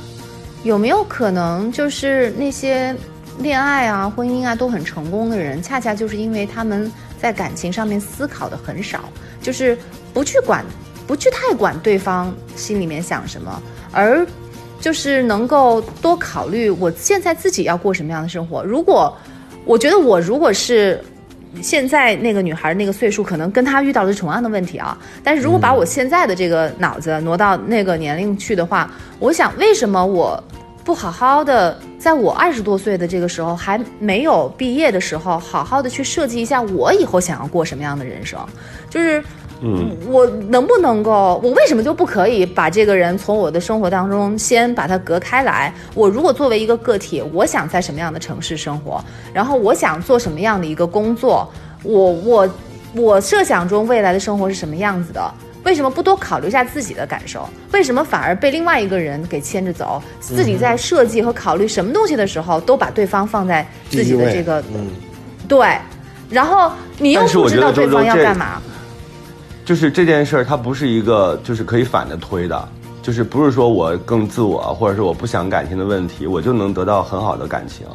有没有可能，就是那些恋爱啊、婚姻啊都很成功的人，恰恰就是因为他们在感情上面思考的很少，就是不去管、不去太管对方心里面想什么，而就是能够多考虑我现在自己要过什么样的生活。如果我觉得我如果是现在那个女孩那个岁数，可能跟她遇到的是同样的问题啊。但是如果把我现在的这个脑子挪到那个年龄去的话，我想为什么我不好好的在我二十多岁的这个时候，还没有毕业的时候，好好的去设计一下我以后想要过什么样的人生？就是。嗯，我能不能够？我为什么就不可以把这个人从我的生活当中先把它隔开来？我如果作为一个个体，我想在什么样的城市生活，然后我想做什么样的一个工作，我我我设想中未来的生活是什么样子的？为什么不多考虑一下自己的感受？为什么反而被另外一个人给牵着走？自己在设计和考虑什么东西的时候，都把对方放在自己的这个嗯，对，然后你又不知道对方要干嘛。就是这件事儿，它不是一个就是可以反着推的，就是不是说我更自我，或者是我不想感情的问题，我就能得到很好的感情。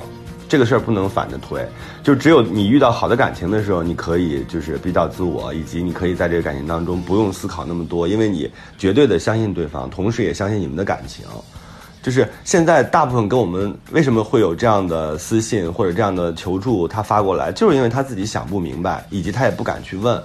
这个事儿不能反着推，就只有你遇到好的感情的时候，你可以就是比较自我，以及你可以在这个感情当中不用思考那么多，因为你绝对的相信对方，同时也相信你们的感情。就是现在大部分跟我们为什么会有这样的私信或者这样的求助，他发过来，就是因为他自己想不明白，以及他也不敢去问。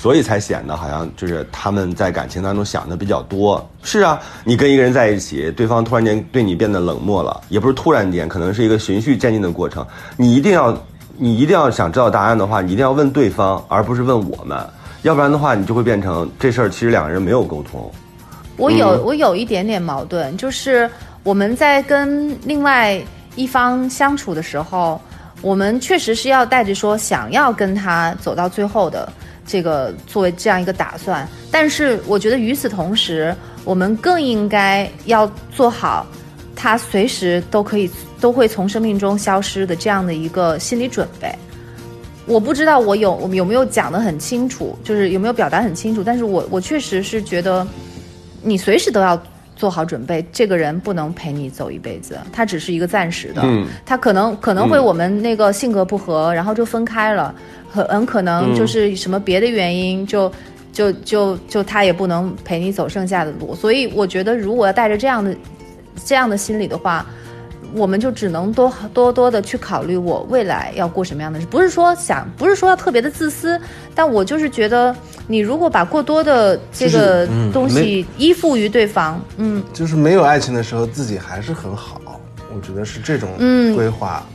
所以才显得好像就是他们在感情当中想的比较多。是啊，你跟一个人在一起，对方突然间对你变得冷漠了，也不是突然间，可能是一个循序渐进的过程。你一定要，你一定要想知道答案的话，你一定要问对方，而不是问我们。要不然的话，你就会变成这事儿其实两个人没有沟通。我有、嗯我有一点点矛盾，就是我们在跟另外一方相处的时候，我们确实是要带着说想要跟他走到最后的这个作为这样一个打算，但是我觉得与此同时，我们更应该要做好他随时都可以都会从生命中消失的这样的一个心理准备。我不知道我有我们有没有讲得很清楚，就是有没有表达很清楚，但是我我确实是觉得，你随时都要做好准备，这个人不能陪你走一辈子，他只是一个暂时的，嗯。他可能可能会我们那个性格不合，然后就分开了，很很可能就是什么别的原因就。就就就他也不能陪你走剩下的路，所以我觉得如果要带着这样的这样的心理的话，我们就只能多多多的去考虑我未来要过什么样的日子，不是说想，不是说要特别的自私，但我就是觉得，你如果把过多的这个东西依附于对方，嗯，就是没有爱情的时候，自己还是很好。我觉得是这种嗯规划。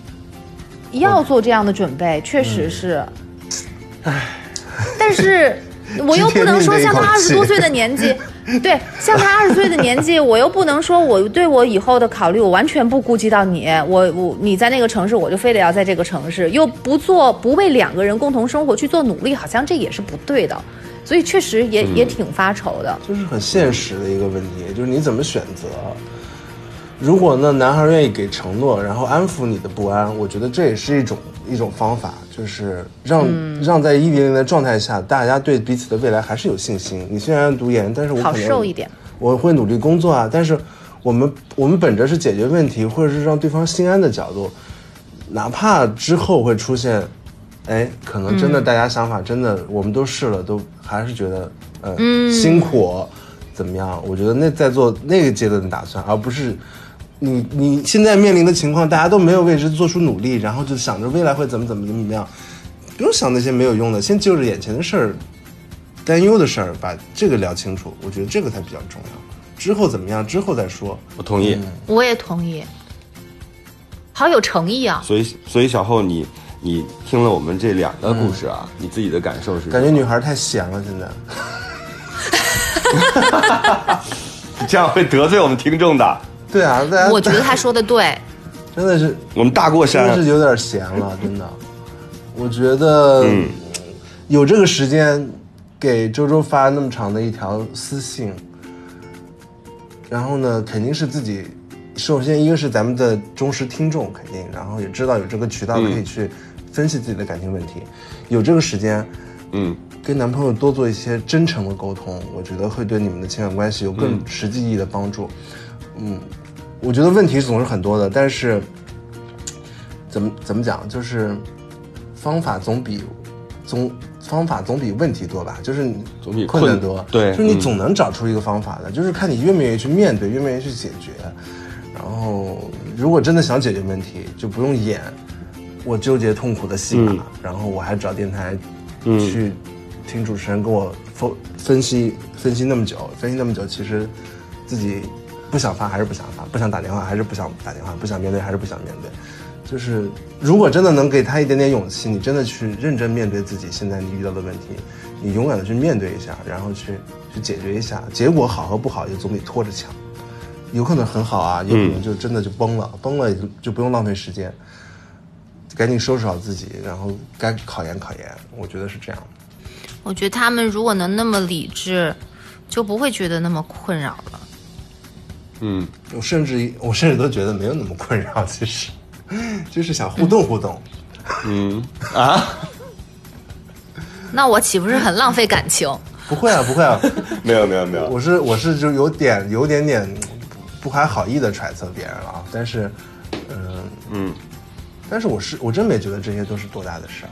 要做这样的准备，确实是。唉但是我又不能说像他二十多岁的年纪，对，像他二十岁的年纪，我又不能说我对我以后的考虑，我完全不顾及到你，我我你在那个城市，我就非得要在这个城市，又不做不为两个人共同生活去做努力，好像这也是不对的。所以确实也、也挺发愁的。就是很现实的一个问题，就是你怎么选择。如果呢，男孩愿意给承诺，然后安抚你的不安，我觉得这也是一种一种方法，就是让、让在一比零的状态下，大家对彼此的未来还是有信心。你虽然读研，但是我可好能受一点，我会努力工作啊。但是我们我们本着是解决问题，或者是让对方心安的角度，哪怕之后会出现，哎，可能真的大家想法真的、我们都试了，都还是觉得呃、辛苦怎么样？我觉得那在做那个阶段的打算，而不是。你你现在面临的情况，大家都没有为之做出努力，然后就想着未来会怎么怎么怎么怎么样，不用想那些没有用的，先就着眼前的事儿，担忧的事儿，把这个聊清楚，我觉得这个才比较重要。之后怎么样，之后再说。我同意。我也同意，好有诚意啊！所以，所以小后你你听了我们这两个故事啊，你自己的感受是什么？感觉女孩太闲了，现在。这样会得罪我们听众的。对啊，大家我觉得他说的对，真的是我们大过山。真的是，有点闲了，真的。我觉得、嗯。有这个时间给周周发那么长的一条私信，然后呢，肯定是自己，首先一个是咱们的忠实听众，肯定，然后也知道有这个渠道可以去分析自己的感情问题，有这个时间，嗯，跟男朋友多做一些真诚的沟通，我觉得会对你们的情感关系有更实际意义的帮助。嗯，我觉得问题总是很多的，但是怎么怎么讲，就是方法总比总方法总比问题多吧，就是你总比困困难多，对就是你嗯总能找出一个方法的，就是看你愿不愿意去面对，愿不愿意去解决。然后，如果真的想解决问题，就不用演我纠结痛苦的戏码，嗯。然后我还找电台嗯。去听主持人跟我分分析分析那么久，分析那么久，其实自己不想发还是不想发，不想打电话还是不想打电话，不想面对还是不想面对。就是如果真的能给他一点点勇气，你真的去认真面对自己现在你遇到的问题，你勇敢的去面对一下，然后去去解决一下，结果好和不好也总比拖着强。有可能很好啊，有可能就真的就崩了，崩了也就就不用浪费时间，赶紧收拾好自己，然后该考研考研，我觉得是这样。我觉得他们如果能那么理智，就不会觉得那么困扰了。嗯，我甚至我甚至都觉得没有那么困扰，其实就是想互动互动。嗯啊，那我岂不是很浪费感情？不会啊，不会啊，没有没有没有，我是我是就有点有点点不怀好意的揣测别人了啊，但是，嗯嗯但是我是我真没觉得这些都是多大的事儿。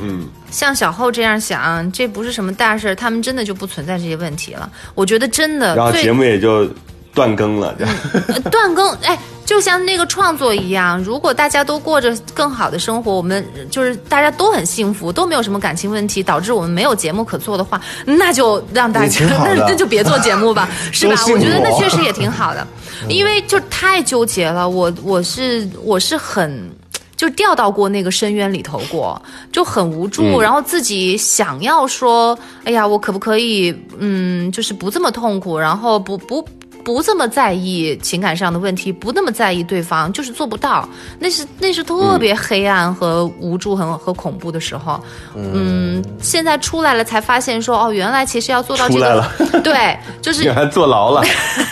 嗯，像小后这样想，这不是什么大事儿，他们真的就不存在这些问题了。我觉得真的然后节目也就断更了，这样。呃断更，哎，就像那个创作一样，如果大家都过着更好的生活，我们就是大家都很幸福，都没有什么感情问题，导致我们没有节目可做的话，那就让大家 那 那就别做节目吧，是吧我觉得那确实也挺好的，因为就太纠结了，我我是我是很。就掉到过那个深渊里头过，就很无助，嗯然后自己想要说，哎呀，我可不可以，嗯，就是不这么痛苦，然后不不不这么在意情感上的问题，不那么在意对方，就是做不到。那是那是特别黑暗和无助很和恐怖的时候。嗯，现在出来了才发现说，哦，原来其实要做到这个出来了，对，就是 原来坐牢了，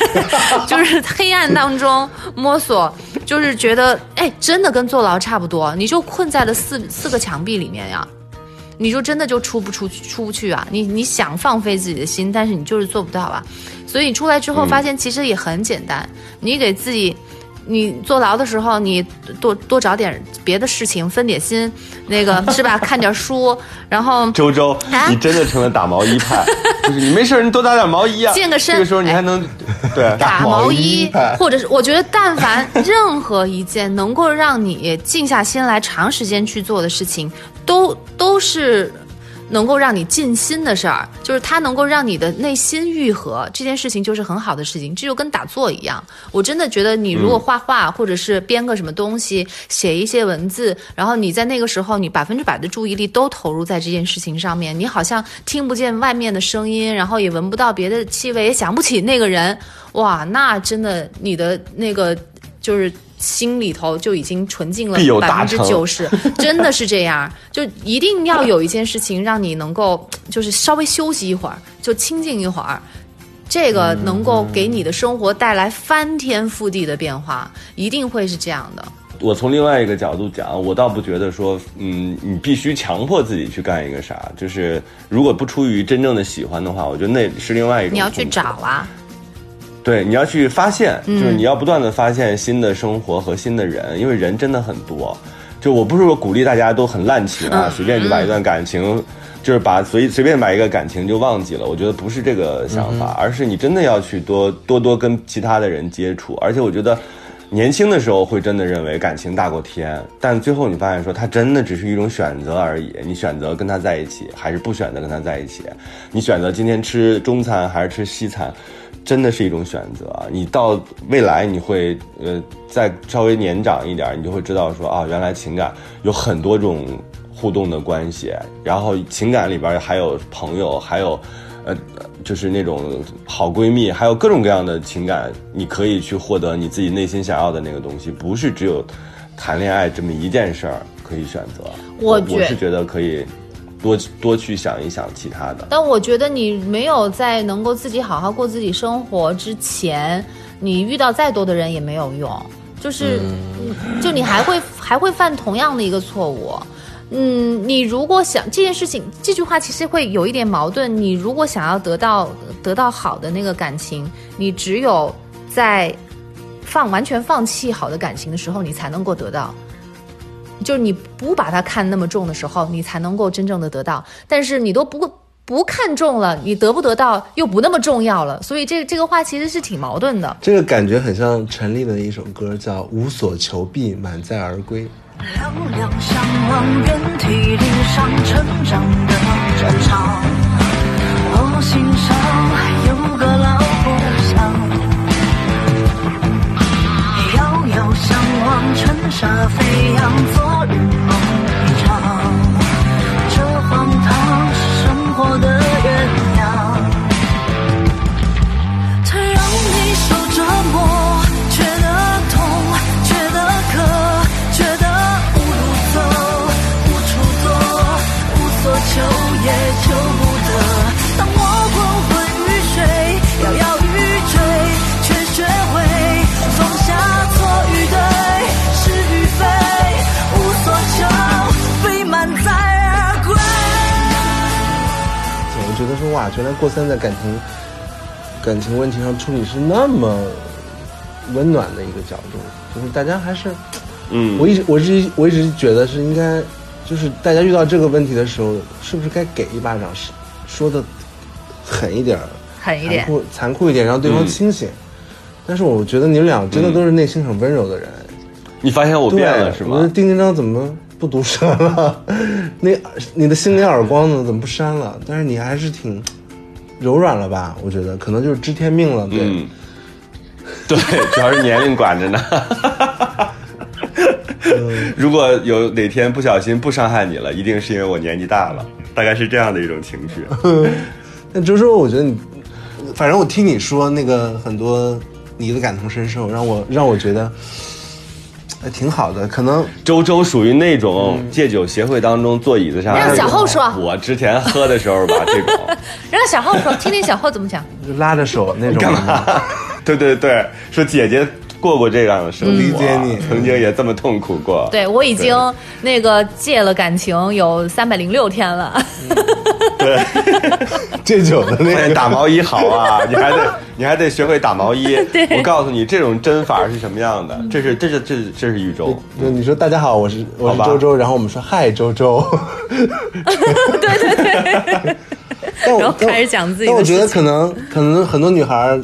就是黑暗当中摸索，就是觉得哎，真的跟坐牢差不多，你就困在了四四个墙壁里面呀，你就真的就出不出去出不去啊！你你想放飞自己的心，但是你就是做不到啊。所以出来之后发现其实也很简单，你给自己。你坐牢的时候，你多多找点别的事情，分点心，那个是吧？看点书，然后 周周啊，你真的成了打毛衣派，就是你没事你多打点毛衣啊，健个身这个时候你还能对打毛毛衣或者是我觉得，但凡任何一件能够让你静下心来长时间去做的事情，都都是能够让你静心的事儿，就是它能够让你的内心愈合，这件事情就是很好的事情。这就跟打坐一样，我真的觉得你如果画画，或者是编个什么东西，写一些文字，然后你在那个时候，你百分之百的注意力都投入在这件事情上面，你好像听不见外面的声音，然后也闻不到别的气味，也想不起那个人，哇，那真的你的那个就是。心里头就已经纯净了百分之九十，真的是这样。就一定要有一件事情让你能够，就是稍微休息一会儿，就清静一会儿。这个能够给你的生活带来翻天覆地的变化，一定会是这样的。我从另外一个角度讲，我倒不觉得说，嗯，你必须强迫自己去干一个啥。就是如果不出于真正的喜欢的话，我觉得那是另外一种。你要去找。啊，对，你要去发现，就是你要不断的发现新的生活和新的人，因为人真的很多。就我不是说鼓励大家都很滥情啊，随便就把一段感情，就是把随随便把一个感情就忘记了。我觉得不是这个想法，而是你真的要去多多多跟其他的人接触。而且我觉得，年轻的时候会真的认为感情大过天，但最后你发现说，它真的只是一种选择而已。你选择跟他在一起，还是不选择跟他在一起？你选择今天吃中餐还是吃西餐？真的是一种选择啊！你到未来你会呃再稍微年长一点，你就会知道说啊，原来情感有很多种互动的关系，然后情感里边还有朋友，还有呃就是那种好闺蜜，还有各种各样的情感，你可以去获得你自己内心想要的那个东西，不是只有谈恋爱这么一件事儿可以选择。我我是觉得可以多多去想一想其他的。但我觉得你没有在能够自己好好过自己生活之前，你遇到再多的人也没有用，就是，就你还会还会犯同样的一个错误。嗯，你如果想这件事情，这句话其实会有一点矛盾。你如果想要得到得到好的那个感情，你只有在放完全放弃好的感情的时候，你才能够得到。就是你不把它看那么重的时候，你才能够真正的得到。但是你都不不看重了，你得不得到又不那么重要了。所以这这个话其实是挺矛盾的。这个感觉很像陈粒的一首歌，叫《无所求必满载而归》。两两相望，遍体鳞伤成长的战场。我心上有沙飞扬，昨日梦原来过三在感情感情问题上处理是那么温暖的一个角度，就是大家还是，嗯，我一直我一直我一直觉得是应该，就是大家遇到这个问题的时候，是不是该给一巴掌，是说的狠一点儿，狠一点残酷残酷一点，让对方嗯清醒。但是我觉得你们俩真的都是内心很温柔的人，你发现我对，变了是吗？我觉得丁丁章怎么不毒舌了？那你的心灵耳光呢？怎么不扇了？但是你还是挺柔软了吧？我觉得可能就是知天命了。对，嗯，对，主要是年龄管着呢。如果有哪天不小心不伤害你了，一定是因为我年纪大了，大概是这样的一种情绪。但周周，我觉得你反正我听你说那个很多你的感同身受，让我让我觉得，哎，挺好的。可能周周属于那种戒酒协会当中坐椅子上，让小后说我之前喝的时候吧，这种让小后说，听听小后怎么讲。就拉着手那种。干嘛？对对对，说姐姐过过这样的生活，理解你曾经也这么痛苦过。对我已经那个戒了感情有三百零六天了，对，这酒的那个。打毛衣好啊，你还得你还得学会打毛衣。对。我告诉你，这种针法是什么样的？这是这是这是这是宇宙。就你说大家好，我是我是周周，然后我们说嗨周周，对对对，但我然后开始讲自己的但我觉得可能可能很多女孩儿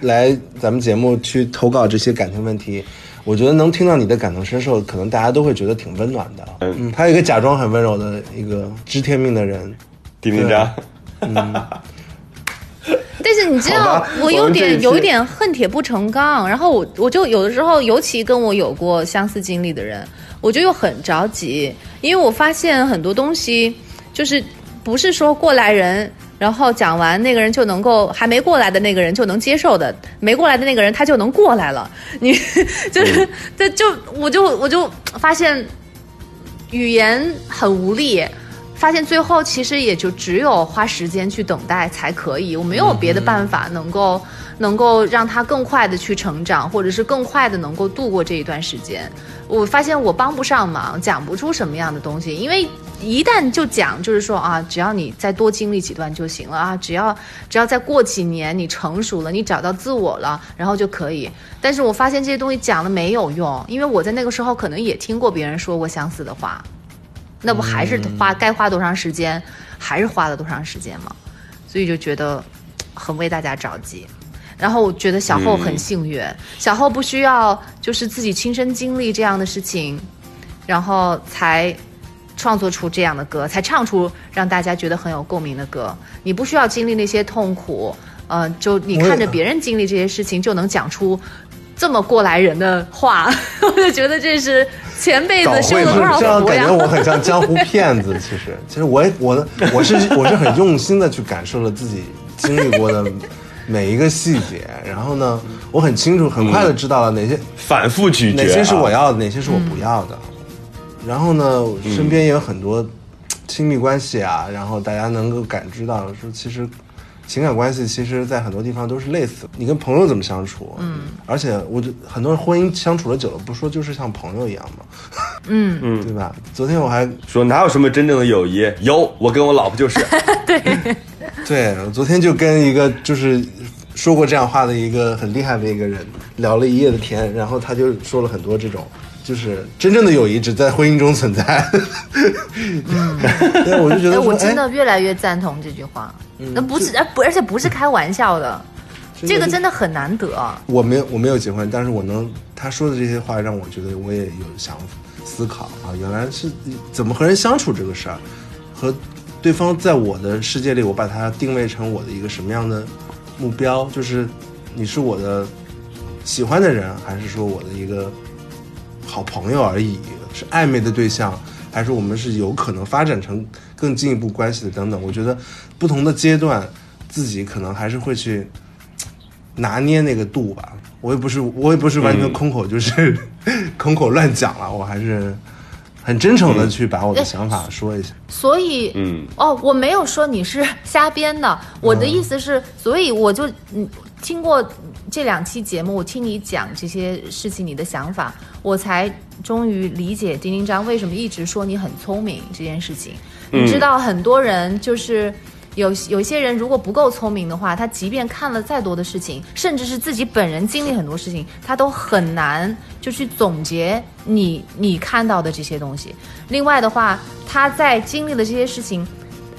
来咱们节目去投稿这些感情问题，我觉得能听到你的感同身受，可能大家都会觉得挺温暖的。嗯，还有一个假装很温柔的一个知天命的人，丁丁章，但是你知道，我有点有一点恨铁不成钢，然后我我就有的时候，尤其跟我有过相似经历的人，我就又很着急，因为我发现很多东西就是不是说过来人。然后讲完，那个人就能够还没过来的那个人就能接受的，没过来的那个人他就能过来了。你就是，这就我就我就发现语言很无力，发现最后其实也就只有花时间去等待才可以，我没有别的办法能够、能够让他更快的去成长，或者是更快的能够度过这一段时间。我发现我帮不上忙，讲不出什么样的东西，因为一旦就讲，就是说啊，只要你再多经历几段就行了啊，只要只要再过几年你成熟了，你找到自我了，然后就可以。但是我发现这些东西讲了没有用，因为我在那个时候可能也听过别人说过相似的话，那不还是花该花多长时间，还是花了多长时间吗？所以就觉得很为大家着急。然后我觉得小后很幸运，小后不需要就是自己亲身经历这样的事情，然后才创作出这样的歌，才唱出让大家觉得很有共鸣的歌。你不需要经历那些痛苦，呃，就你看着别人经历这些事情，就能讲出这么过来人的话，我就觉得这是前辈子修了多少这样福呀感觉！我很像江湖骗子。其实，其实我也我的我是我是很用心的去感受了自己经历过的每一个细节，然后呢，我很清楚、很快的知道了哪些、反复咀嚼、啊，哪些是我要的，哪些是我不要的。然后呢，身边也有很多亲密关系啊，然后大家能够感知到说，其实情感关系其实在很多地方都是类似的。你跟朋友怎么相处？嗯，而且我觉得很多人婚姻相处的久了，不说就是像朋友一样吗？嗯 嗯对吧？昨天我还说哪有什么真正的友谊？有，我跟我老婆就是。对，我昨天就跟一个就是说过这样话的一个很厉害的一个人聊了一夜的天，然后他就说了很多这种，就是真正的友谊只在婚姻中存在。对，我就觉哎，得，我真哎，的越来越赞同这句话，那不是，而不而且不是开玩笑的，这个真的很难得。我没有我没有结婚，但是我能他说的这些话让我觉得我也有想思考啊，原来是怎么和人相处这个事儿，和对方在我的世界里，我把它定位成我的一个什么样的目标，就是你是我的喜欢的人，还是说我的一个好朋友而已，是暧昧的对象，还是我们是有可能发展成更进一步关系的等等。我觉得不同的阶段，自己可能还是会去拿捏那个度吧。我也不是，我也不是完全空口，就是、空口乱讲了，我还是很真诚的去把我的想法说一下。所以，嗯，哦，我没有说你是瞎编的，我的意思是，所以我就嗯听过这两期节目，我听你讲这些事情，你的想法，我才终于理解丁丁章为什么一直说你很聪明这件事情。你知道，很多人就是。有 有些人如果不够聪明的话，他即便看了再多的事情，甚至是自己本人经历很多事情，他都很难就去总结你你看到的这些东西。另外的话，他在经历了这些事情，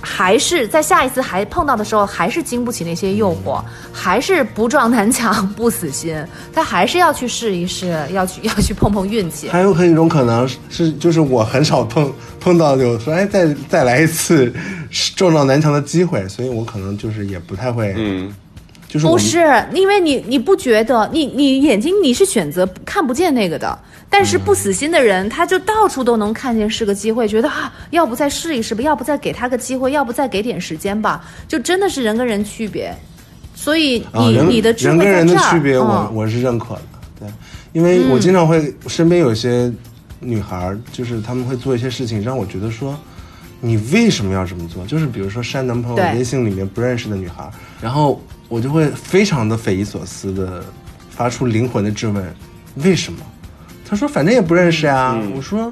还是在下一次还碰到的时候，还是经不起那些诱惑，还是不撞南墙不死心，他还是要去试一试，要去 要去碰碰运气。还有很一种可能是是，就是我很少碰碰到有说，哎，再再来一次撞撞南墙的机会，所以我可能就是也不太会，嗯，就是不是，因为你你不觉得你你眼睛你是选择看不见那个的，但是不死心的人，他就到处都能看见是个机会，觉得啊，要不再试一试吧，要不再给他个机会，要不再给点时间吧，就真的是人跟人区别。所以啊，你、人你的智慧人跟人的区别我，嗯我是认可的。对，因为我经常会身边有些女孩儿，就是她们会做一些事情，让我觉得说，你为什么要这么做？就是比如说删男朋友微信里面不认识的女孩儿，然后我就会非常的匪夷所思的发出灵魂的质问：为什么？他说反正也不认识啊。我说，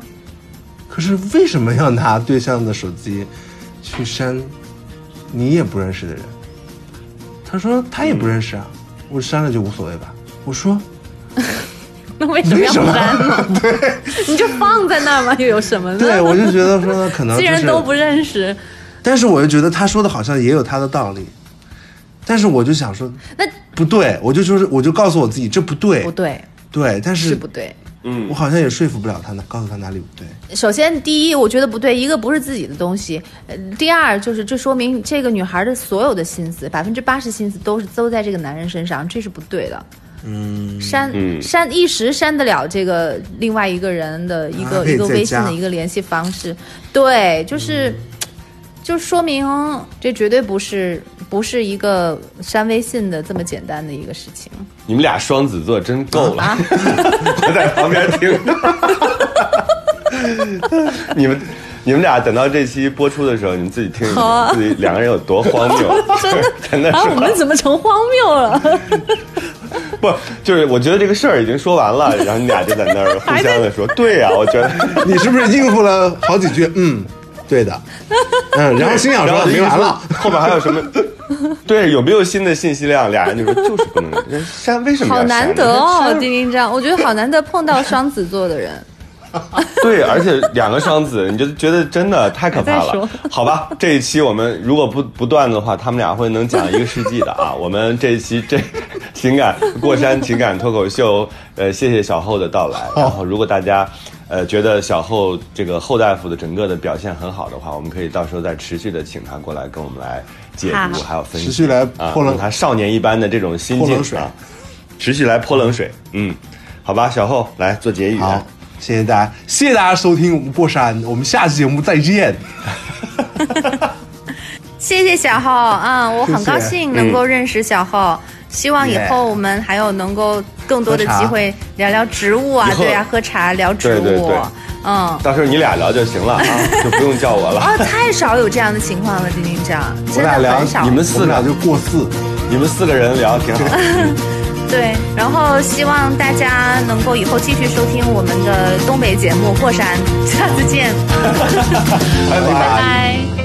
可是为什么要拿对象的手机去删你也不认识的人？他说他也不认识啊，我删了就无所谓吧。我说 那为什么要删呢？对，你就放在那儿嘛，又有什么呢？对，我就觉得说可能、就既是、然都不认识，但是我又觉得他说的好像也有他的道理，但是我就想说那不对，我就说是我就告诉我自己这不对，不对，对，但是是不对。嗯我好像也说服不了他，呢，告诉他哪里不对。首先，第一，我觉得不对，一个不是自己的东西；呃，第二，就是这说明这个女孩的所有的心思，百分之八十心思都是都在这个男人身上，这是不对的。嗯，删、嗯删一时删得了这个另外一个人的一个、啊一个微信的一个联系方式，对，就是。就说明这绝对不是不是一个删微信的这么简单的一个事情。你们俩双子座真够了，啊 我在旁边听。你们你们俩等到这期播出的时候，你们自己听一听，自己两个人有多荒谬，真的真的啊，是我们怎么成荒谬了？不就是我觉得这个事儿已经说完了，然后你俩就在那儿互相的说，对呀、我觉得。你是不是应付了好几句？嗯，对的，嗯，然后心想说说没完了，后面还有什么？对，有没有新的信息量？俩人就说就是不能删，为什么好难得哦，丁丁丁章，我觉得好难得碰到双子座的人。对，而且两个双子，你就觉得真的太可怕了。好吧，这一期我们如果不不断的话，他们俩会能讲一个世纪的啊。我们这一期这情感过山情感脱口秀，呃，谢谢小厚的到来。然后，如果大家呃觉得小后这个后大夫的整个的表现很好的话，我们可以到时候再持续的请他过来跟我们来解读，还有分析，持续来啊，泼冷用他少年一般的这种心境啊，持续来泼冷水。嗯，好吧，小后来做结语。好，谢谢大家，谢谢大家收听我们过山，我们下期节目再见。谢谢小浩啊，我很高兴能够认识小浩。希望以后我们还有能够更多的机会聊聊植物啊对啊，喝茶聊植物，对对对嗯。到时候你俩聊就行了啊，就不用叫我了。啊，太少有这样的情况了，丁丁长，真我俩聊的很少。你们四俩就过四，你们四个人聊挺好。对，然后希望大家能够以后继续收听我们的东北节目《过山》，下次见，拜 拜拜。